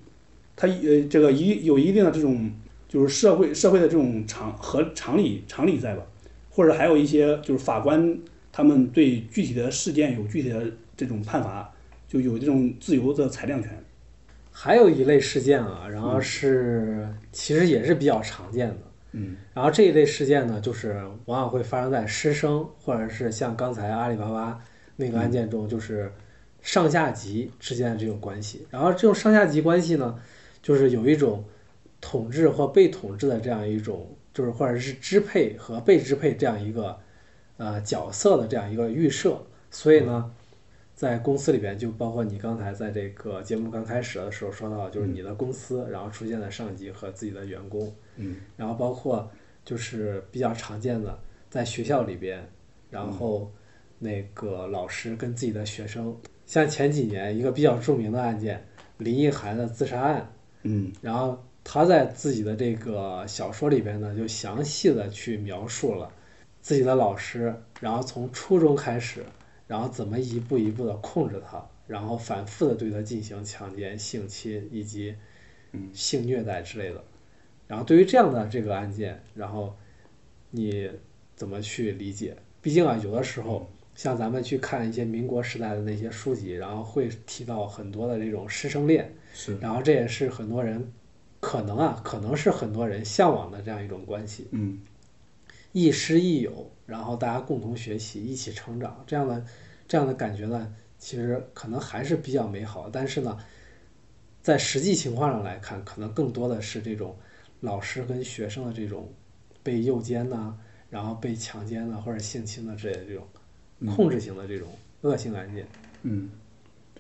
Speaker 1: 它呃这个一有一定的这种就是社会社会的这种常和常理常理在吧，或者还有一些就是法官他们对具体的事件有具体的这种判罚，就有这种自由的裁量权。
Speaker 2: 还有一类事件啊，然后是其实也是比较常见的。
Speaker 1: 嗯
Speaker 2: 然后这一类事件呢，就是往往会发生在师生，或者是像刚才阿里巴巴那个案件中，就是上下级之间的这种关系。然后这种上下级关系呢，就是有一种统治或被统治的这样一种，就是或者是支配和被支配这样一个呃角色的这样一个预设。所以呢，在公司里边，就包括你刚才在这个节目刚开始的时候说到，就是你的公司，然后出现了上级和自己的员工。
Speaker 1: 嗯。
Speaker 2: 然后包括就是比较常见的，在学校里边，然后那个老师跟自己的学生，像前几年一个比较著名的案件，林奕涵的自杀案，
Speaker 1: 嗯。
Speaker 2: 然后他在自己的这个小说里边呢，就详细的去描述了自己的老师，然后从初中开始，然后怎么一步一步的控制他，然后反复的对他进行强奸、性侵以及性虐待之类的。然后对于这样的这个案件，然后你怎么去理解？毕竟啊，有的时候像咱们去看一些民国时代的那些书籍，然后会提到很多的这种师生恋，
Speaker 1: 是
Speaker 2: 然后这也是很多人可能啊，可能是很多人向往的这样一种关系，
Speaker 1: 嗯。
Speaker 2: 亦师亦友，然后大家共同学习，一起成长，这样的这样的感觉呢，其实可能还是比较美好，但是呢，在实际情况上来看，可能更多的是这种老师跟学生的这种被诱奸呐、然后被强奸呐、或者性侵的之类的这种控制型的这种恶性案件。
Speaker 1: 嗯，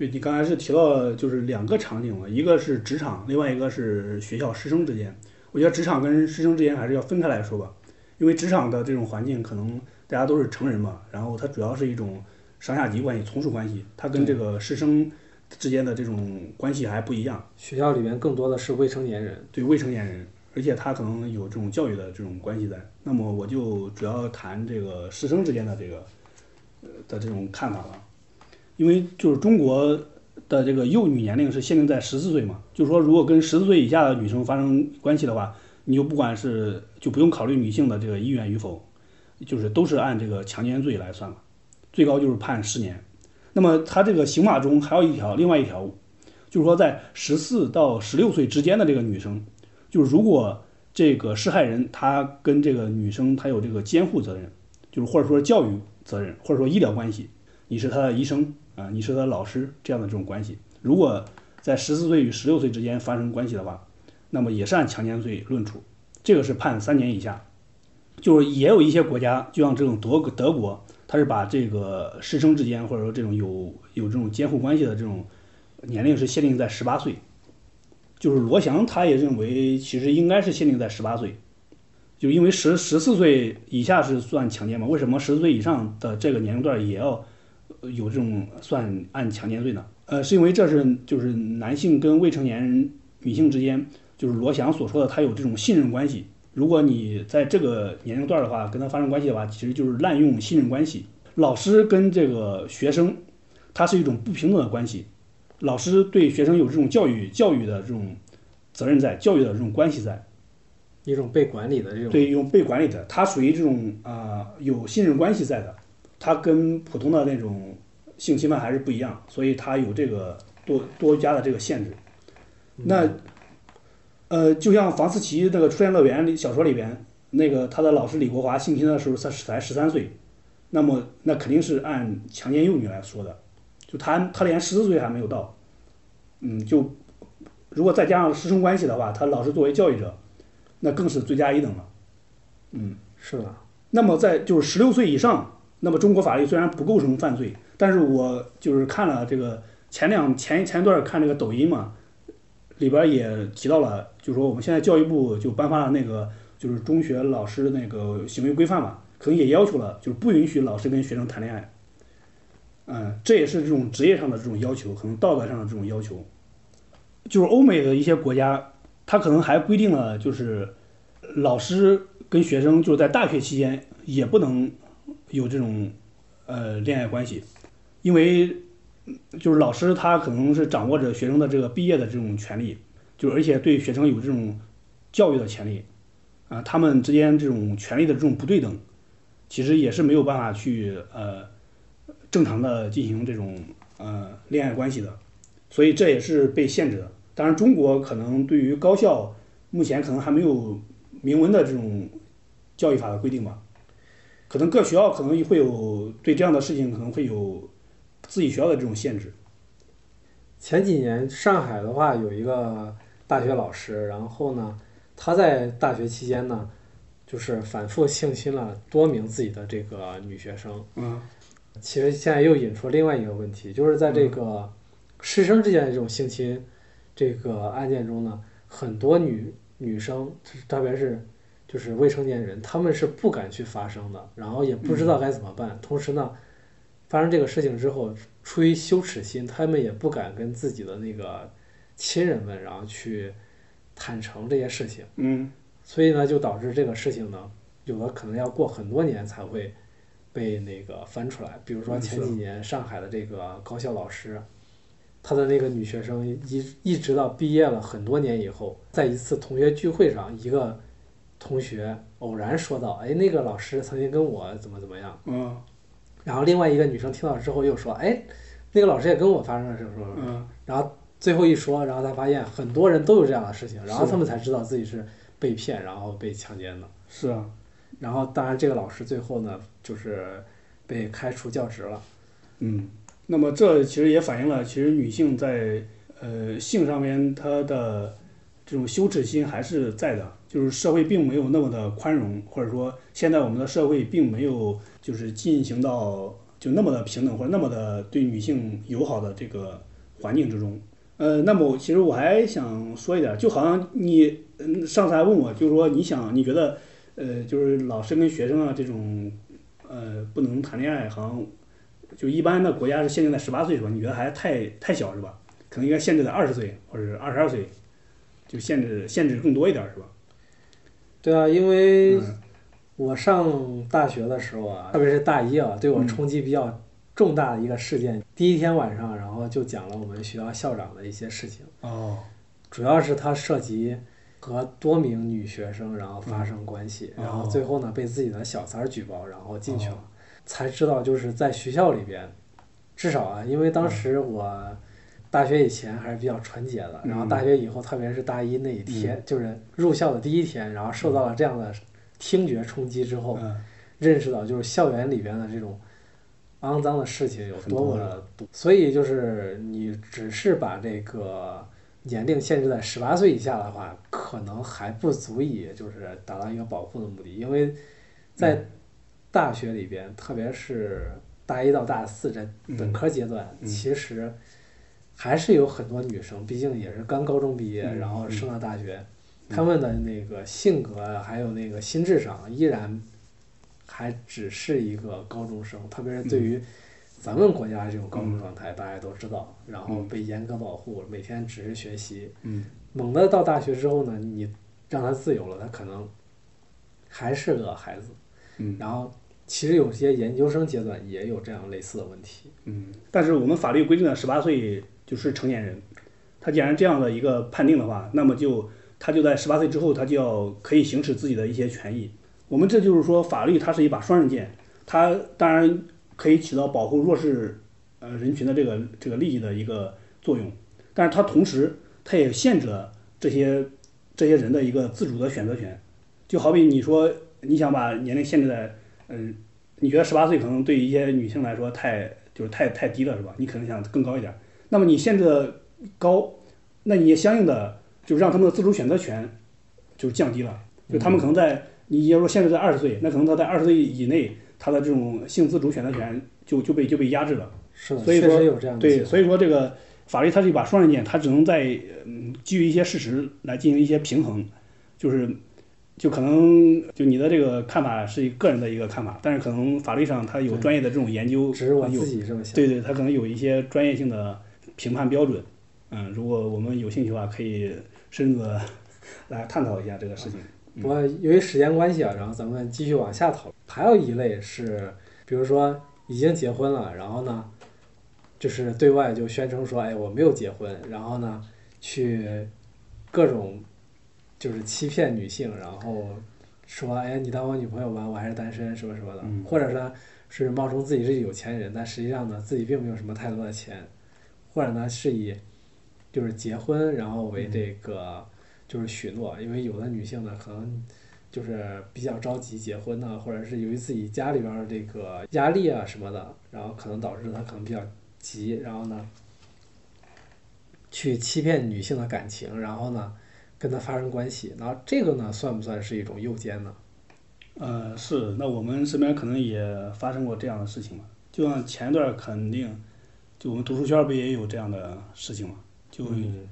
Speaker 1: 对你刚才是提到了就是两个场景了，一个是职场，另外一个是学校师生之间。我觉得职场跟师生之间还是要分开来说吧，因为职场的这种环境可能大家都是成人嘛，然后它主要是一种上下级关系、从属关系，它跟这个师生之间的这种关系还不一样。
Speaker 2: 学校里面更多的是未成年人，
Speaker 1: 对未成年人，而且他可能有这种教育的这种关系在。那么我就主要谈这个师生之间的这个呃的这种看法了，因为就是中国的这个幼女年龄是限定在十四岁嘛，就是说如果跟十四岁以下的女生发生关系的话，你就不管是就不用考虑女性的这个意愿与否，就是都是按这个强奸罪来算了，最高就是判十年。那么他这个刑法中还有一条，另外一条，就是说在十四到十六岁之间的这个女生，就是如果这个施害人他跟这个女生他有这个监护责任，就是或者说教育责任，或者说医疗关系，你是他的医生啊、你是他老师这样的这种关系，如果在十四岁与十六岁之间发生关系的话，那么也是按强奸罪论处，这个是判三年以下。就是也有一些国家，就像这种德德国，它是把这个师生之间或者说这种有有这种监护关系的这种年龄是限定在十八岁。就是罗翔他也认为，其实应该是限定在十八岁，就因为十十四岁以下是算强奸嘛，为什么十四岁以上的这个年龄段也要有这种算按强奸罪呢？呃，是因为这是就是男性跟未成年人女性之间，就是罗翔所说的他有这种信任关系。如果你在这个年龄段的话，跟他发生关系的话，其实就是滥用信任关系。老师跟这个学生，他是一种不平等的关系。老师对学生有这种教育教育的这种责任在，教育的这种关系在，
Speaker 2: 一种被管理的这种
Speaker 1: 对一种被管理的，他属于这种啊、有信任关系在的，他跟普通的那种性侵犯还是不一样，所以他有这个多多加的这个限制。那呃，就像房思琪那个《初恋乐园》里小说里边，那个他的老师李国华性侵的时候，他才十三岁，那么那肯定是按强奸幼女来说的，就他他连十四岁还没有到，嗯，就如果再加上师生关系的话，他老师作为教育者，那更是罪加一等了。
Speaker 2: 嗯是的，
Speaker 1: 那么在就是十六岁以上，那么中国法律虽然不构成犯罪，但是我就是看了这个前两前前一段看这个抖音嘛，里边也提到了，就是说我们现在教育部就颁发了那个就是中学老师那个行为规范嘛，可能也要求了，就是不允许老师跟学生谈恋爱。嗯，这也是这种职业上的这种要求，可能道德上的这种要求。就是欧美的一些国家，它可能还规定了，就是老师跟学生就是在大学期间也不能有这种呃恋爱关系，因为就是老师他可能是掌握着学生的这个毕业的这种权利，就是而且对学生有这种教育的权利。啊，他们之间这种权利的这种不对等，其实也是没有办法去呃正常的进行这种呃恋爱关系的，所以这也是被限制的。当然，中国可能对于高校目前可能还没有明文的这种教育法的规定吧，可能各学校可能会有对这样的事情可能会有自己学校的这种限制。
Speaker 2: 前几年上海的话有一个大学老师，然后呢，他在大学期间呢，就是反复性侵了多名自己的这个女学生。
Speaker 1: 嗯
Speaker 2: 其实现在又引出另外一个问题，就是在这个师生之间的这种性侵这个案件中呢，很多女女生，特别是就是未成年人，他们是不敢去发声的，然后也不知道该怎么办。同时呢，发生这个事情之后，出于羞耻心，他们也不敢跟自己的那个亲人们，然后去坦诚这些事情。
Speaker 1: 嗯
Speaker 2: 所以呢，就导致这个事情呢，有的可能要过很多年才会被那个翻出来。比如说前几年上海的这个高校老师，他的那个女学生一一直到毕业了很多年以后，在一次同学聚会上，一个同学偶然说到：“哎，那个老师曾经跟我怎么怎么样。
Speaker 1: 嗯”
Speaker 2: 然后另外一个女生听到之后又说：“哎，那个老师也跟我发生了什么什么。”
Speaker 1: 嗯
Speaker 2: 然后最后一说，然后他发现很多人都有这样的事情，然后他们才知道自己是被骗，然后被强奸的。
Speaker 1: 是啊，
Speaker 2: 然后当然这个老师最后呢，就是被开除教职了。
Speaker 1: 嗯，那么这其实也反映了，其实女性在呃性上面她的这种羞耻心还是在的，就是社会并没有那么的宽容，或者说现在我们的社会并没有就是进行到就那么的平等或者那么的对女性友好的这个环境之中。呃，那么其实我还想说一点，就好像你嗯上次还问我，就是说你想你觉得呃就是老师跟学生啊这种呃不能谈恋爱，好像就一般的国家是限定在十八岁是吧？你觉得还太太小是吧？可能应该限制在二十岁或者是二十二岁，就限制限制更多一点是吧？
Speaker 2: 对啊，因为
Speaker 1: 嗯。
Speaker 2: 我上大学的时候啊，特别是大一啊，对我冲击比较重大的一个事件。第一天晚上，然后就讲了我们学校校长的一些事情，
Speaker 1: 哦，
Speaker 2: 主要是他涉及和多名女学生然后发生关系，
Speaker 1: 嗯。
Speaker 2: 然后最后呢被自己的小三儿举报，然后进去了，
Speaker 1: 哦。
Speaker 2: 才知道就是在学校里边，至少啊，因为当时我大学以前还是比较纯洁的，然后
Speaker 1: 嗯
Speaker 2: 大学以后，特别是大一那一天，就是入校的第一天，然后受到了这样的听觉冲击之后，
Speaker 1: 嗯。
Speaker 2: 认识到就是校园里边的这种肮脏的事情有多么的多，所以就是你只是把这个年龄限制在十八岁以下的话，可能还不足以就是达到一个保护的目的，因为在大学里边，特别是大一到大四这本科阶段，
Speaker 1: 嗯。
Speaker 2: 其实还是有很多女生，毕竟也是刚高中毕业，
Speaker 1: 嗯
Speaker 2: 然后升了大学，她们的那个性格啊，还有那个心智上，依然还只是一个高中生，特别是对于咱们国家这种高中状态，大家都知道，然后被严格保护，每天只是学习。
Speaker 1: 嗯
Speaker 2: 猛的到大学之后呢，你让他自由了，他可能还是个孩子。
Speaker 1: 嗯
Speaker 2: 然后其实有些研究生阶段也有这样类似的问题。
Speaker 1: 嗯，但是我们法律规定的十八岁就是成年人，他既然这样的一个判定的话，那么就他就在十八岁之后，他就要可以行使自己的一些权益。我们这就是说，法律它是一把双刃剑，它当然可以起到保护弱势呃人群的这个这个利益的一个作用，但是它同时它也限制了这些这些人的一个自主的选择权。就好比你说你想把年龄限制在嗯、你觉得十八岁可能对一些女性来说太就是太太低了是吧？你可能想更高一点，那么你限制的高，那你也相应的就让他们的自主选择权就降低了，就他们可能在你要说限制在二十岁，那可能他在二十岁以内，他的这种性自主选择权就就被就被压制了。
Speaker 2: 是的，
Speaker 1: 所以说
Speaker 2: 确实有这样的
Speaker 1: 对，所以说这个法律它是一把双刃剑，它只能在嗯基于一些事实来进行一些平衡，就是就可能就你的这个看法是一个人的一个看法，但是可能法律上它有专业的这种研究，
Speaker 2: 只是我自己这么想。
Speaker 1: 对对，它可能有一些专业性的评判标准。嗯，如果我们有兴趣的话，可以深入的 来探讨一下这个事情。
Speaker 2: 不过由于时间关系啊，然后咱们继续往下讨论。还有一类是，比如说已经结婚了，然后呢，就是对外就宣称说，哎，我没有结婚，然后呢，去各种就是欺骗女性，然后说，哎，你当我女朋友吧，我还是单身，什么什么的，
Speaker 1: 嗯
Speaker 2: 或者说是冒充自己是有钱人，但实际上呢自己并没有什么太多的钱，或者呢是以就是结婚然后为这个就是许诺，因为有的女性呢可能就是比较着急结婚呢，或者是由于自己家里边儿这个压力啊什么的，然后可能导致她可能比较急，然后呢去欺骗女性的感情，然后呢跟她发生关系，然后这个呢算不算是一种诱奸呢？
Speaker 1: 呃，是，那我们身边可能也发生过这样的事情嘛。就像前一段肯定，就我们读书圈儿不也有这样的事情嘛？就
Speaker 2: 嗯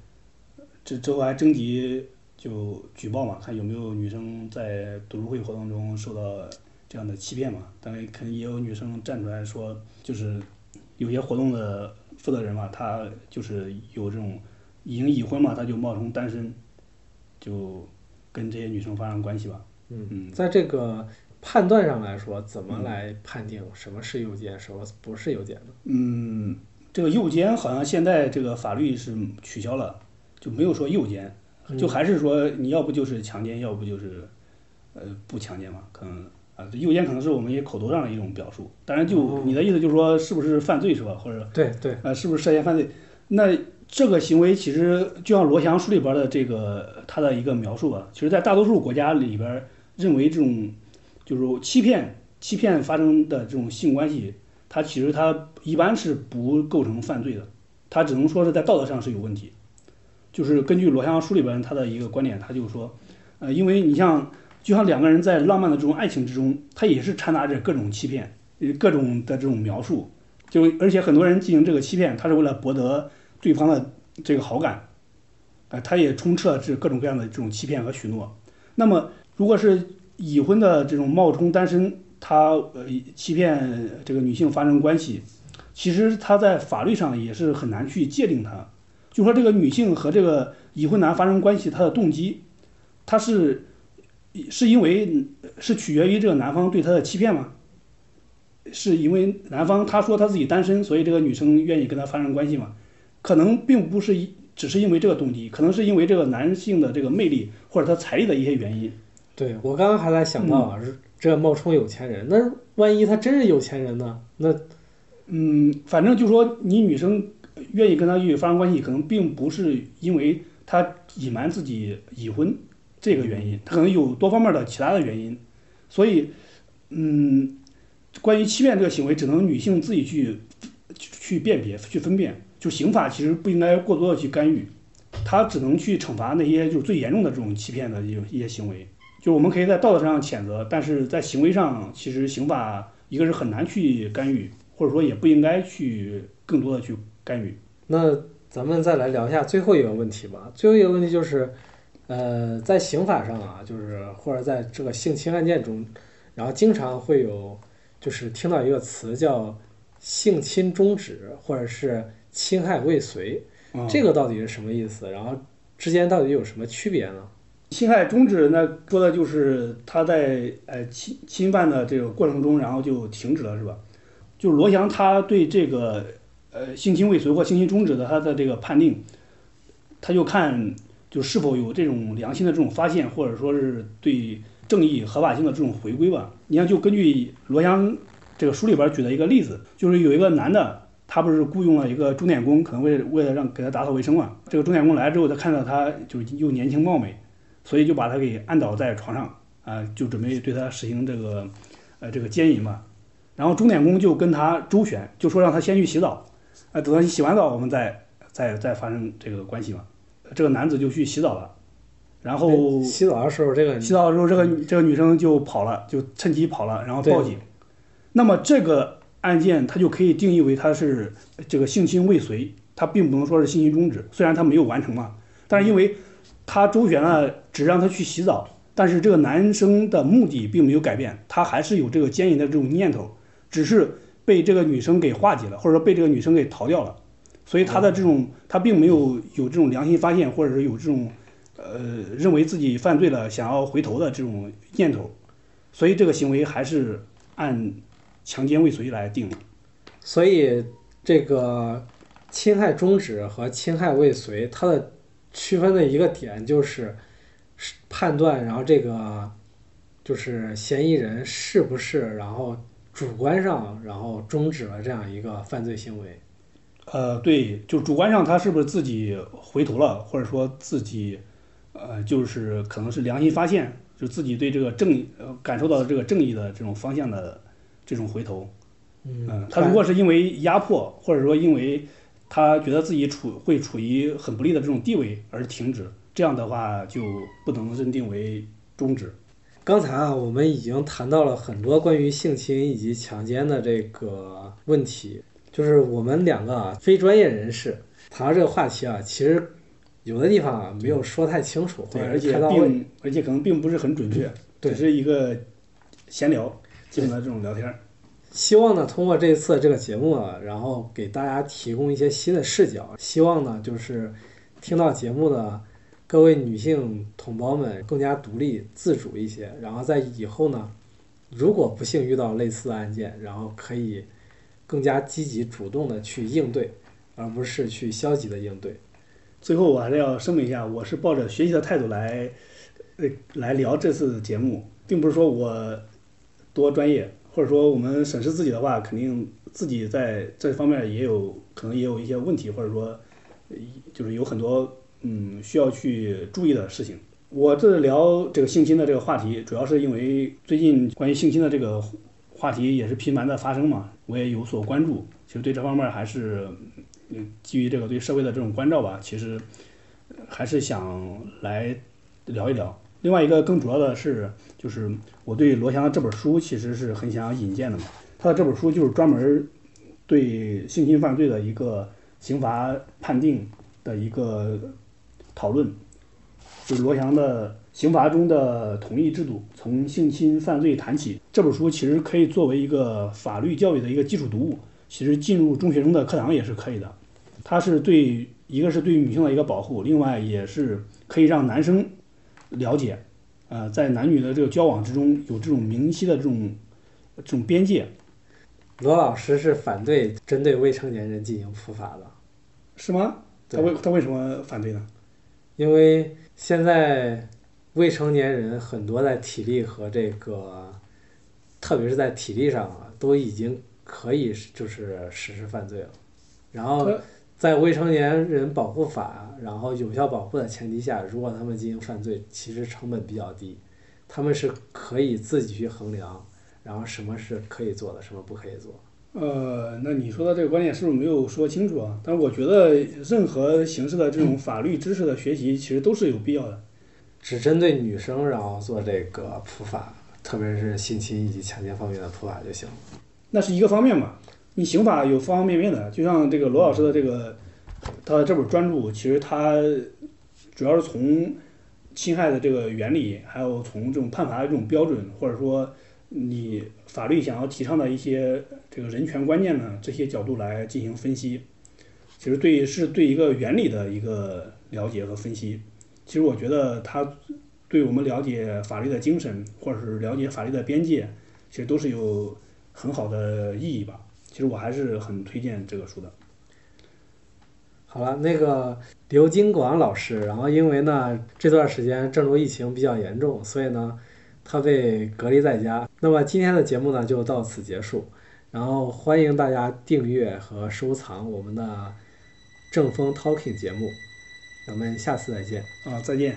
Speaker 1: 这之后还征集就举报嘛，看有没有女生在读书会活动中受到这样的欺骗嘛。当然，肯定也有女生站出来说，就是有些活动的负责人嘛，他就是有这种已经已婚嘛，他就冒充单身，就跟这些女生发生关系吧。
Speaker 2: 嗯，
Speaker 1: 嗯
Speaker 2: 在这个判断上来说，怎么来判定什么是诱奸，什么不是诱奸呢？
Speaker 1: 嗯，这个诱奸好像现在这个法律是取消了，就没有说诱奸，就还是说你要不就是强奸，要不就是呃不强奸嘛，可能啊，这诱奸可能是我们也口头上的一种表述。当然就，
Speaker 2: 哦
Speaker 1: 你的意思就是说是不是犯罪是吧？或者
Speaker 2: 对对，
Speaker 1: 呃是不是涉嫌犯罪？那这个行为其实就像罗翔书里边的这个他的一个描述吧，其实在大多数国家里边认为这种就是欺骗欺骗发生的这种性关系他其实他一般是不构成犯罪的，他只能说是在道德上是有问题。就是根据罗翔书里边他的一个观点，他就说，呃，因为你像就像两个人在浪漫的这种爱情之中，他也是掺杂着各种欺骗，各种的这种描述，就而且很多人进行这个欺骗，他是为了博得对方的这个好感，啊、他也充斥了这各种各样的这种欺骗和许诺。那么如果是已婚的这种冒充单身，他呃欺骗这个女性发生关系，其实他在法律上也是很难去界定他。就说这个女性和这个已婚男发生关系，他的动机，他是是因为是取决于这个男方对他的欺骗吗？是因为男方他说他自己单身，所以这个女生愿意跟他发生关系吗？可能并不是只是因为这个动机，可能是因为这个男性的这个魅力或者他财力的一些原因。
Speaker 2: 对我刚刚还在想到啊，这冒充有钱人，那万一他真是有钱人呢？那
Speaker 1: 嗯，反正就说你女生愿意跟他去发生关系，可能并不是因为他隐瞒自己已婚这个原因，他可能有多方面的其他的原因。所以，嗯，关于欺骗这个行为，只能女性自己去去辨别、去分辨。就刑法其实不应该过多的去干预，他只能去惩罚那些就是最严重的这种欺骗的一一些行为。就我们可以在道德上谴责，但是在行为上，其实刑法一个是很难去干预，或者说也不应该去更多的去干预。
Speaker 2: 那咱们再来聊一下最后一个问题吧。最后一个问题就是，呃，在刑法上啊，就是或者在这个性侵案件中，然后经常会有，就是听到一个词叫性侵终止，或者是侵害未遂，
Speaker 1: 嗯、
Speaker 2: 这个到底是什么意思？然后之间到底有什么区别呢？
Speaker 1: 侵害终止，那说的就是他在呃侵侵犯的这个过程中，然后就停止了，是吧？就罗翔他对这个呃性侵未遂或性侵终止的他的这个判定，他就看就是否有这种良心的这种发现，或者说是对正义合法性的这种回归吧。你看，就根据罗翔这个书里边举的一个例子，就是有一个男的，他不是雇佣了一个钟点工，可能为为了让给他打扫卫生嘛。这个钟点工来之后，他看到他就是又年轻貌美。所以就把他给按倒在床上啊、就准备对他实行这个，呃，这个奸淫嘛。然后钟点工就跟他周旋，就说让他先去洗澡，啊、等到你洗完澡，我们再再再发生这个关系嘛。这个男子就去洗澡了，然后
Speaker 2: 洗澡的时候，这个
Speaker 1: 洗澡的时候，这个这个女生就跑了，就趁机跑了，然后报警。那么这个案件，它就可以定义为它是这个性侵未遂，它并不能说是性侵终止，虽然他没有完成嘛，但是因为他周旋了，只让他去洗澡，但是这个男生的目的并没有改变，他还是有这个奸淫的这种念头，只是被这个女生给化解了，或者说被这个女生给逃掉了，所以他的这种他并没有有这种良心发现，或者是有这种呃认为自己犯罪了想要回头的这种念头，所以这个行为还是按强奸未遂来定的。
Speaker 2: 所以这个侵害终止和侵害未遂，它的区分的一个点就是是判断，然后这个就是嫌疑人是不是，然后主观上然后终止了这样一个犯罪行为。
Speaker 1: 呃，对，就主观上他是不是自己回头了，或者说自己，呃，就是可能是良心发现，就自己对这个正义，呃，感受到这个正义的这种方向的这种回头。嗯，他如果是因为压迫，或者说因为他觉得自己处会处于很不利的这种地位而停止，这样的话就不能认定为终止。
Speaker 2: 刚才啊，我们已经谈到了很多关于性侵以及强奸的这个问题，就是我们两个啊非专业人士谈到这个话题啊，其实有的地方啊没有说太清楚，
Speaker 1: 对，而且。并而且可能并不是很准确，只是一个闲聊，基本的这种聊天儿。
Speaker 2: 希望呢，通过这次这个节目啊，然后给大家提供一些新的视角。希望呢，就是听到节目的各位女性同胞们更加独立自主一些，然后在以后呢，如果不幸遇到类似的案件，然后可以更加积极主动的去应对，而不是去消极的应对。
Speaker 1: 最后我还是要声明一下，我是抱着学习的态度来，呃，来聊这次节目，并不是说我多专业，或者说我们审视自己的话，肯定自己在这方面也有可能也有一些问题，或者说，就是有很多嗯需要去注意的事情。我这聊这个性侵的这个话题，主要是因为最近关于性侵的这个话题也是频繁的发生嘛，我也有所关注。其实对这方面还是，嗯，基于这个对社会的这种关照吧，其实还是想来聊一聊。另外一个更主要的是，就是我对罗翔的这本书其实是很想引荐的嘛。他的这本书就是专门对性侵犯罪的一个刑罚判定的一个讨论，就是罗翔的刑罚中的同意制度，从性侵犯罪谈起。这本书其实可以作为一个法律教育的一个基础读物，其实进入中学生的课堂也是可以的。它是对一个是对女性的一个保护，另外也是可以让男生了解，呃，在男女的这个交往之中有这种明晰的这种这种边界，
Speaker 2: 罗老师是反对针对未成年人进行普法的，
Speaker 1: 是吗？他为他为什么反对呢？
Speaker 2: 因为现在未成年人很多在体力和这个，特别是在体力上啊，都已经可以就是实施犯罪了。然后在未成年人保护法，然后有效保护的前提下，如果他们进行犯罪，其实成本比较低，他们是可以自己去衡量，然后什么是可以做的，什么不可以做。
Speaker 1: 呃，那你说的这个观点是不是没有说清楚啊？但是我觉得任何形式的这种法律知识的学习，其实都是有必要的。
Speaker 2: 只针对女生，然后做这个普法，特别是性侵以及强奸方面的普法就行了。
Speaker 1: 那是一个方面嘛。你刑法有方方面面的，就像这个罗老师的这个他这本专著，其实他主要是从侵害的这个原理，还有从这种判罚的这种标准，或者说你法律想要提倡的一些这个人权观念呢，这些角度来进行分析。其实对是对一个原理的一个了解和分析。其实我觉得它对我们了解法律的精神，或者是了解法律的边界，其实都是有很好的意义吧。其实我还是很推荐这个书的。
Speaker 2: 好了，那个刘金广老师，然后因为呢这段时间郑州疫情比较严重，所以呢他被隔离在家。那么今天的节目呢就到此结束，然后欢迎大家订阅和收藏我们的正风 Talking 节目，咱们下次再见。
Speaker 1: 啊，再见。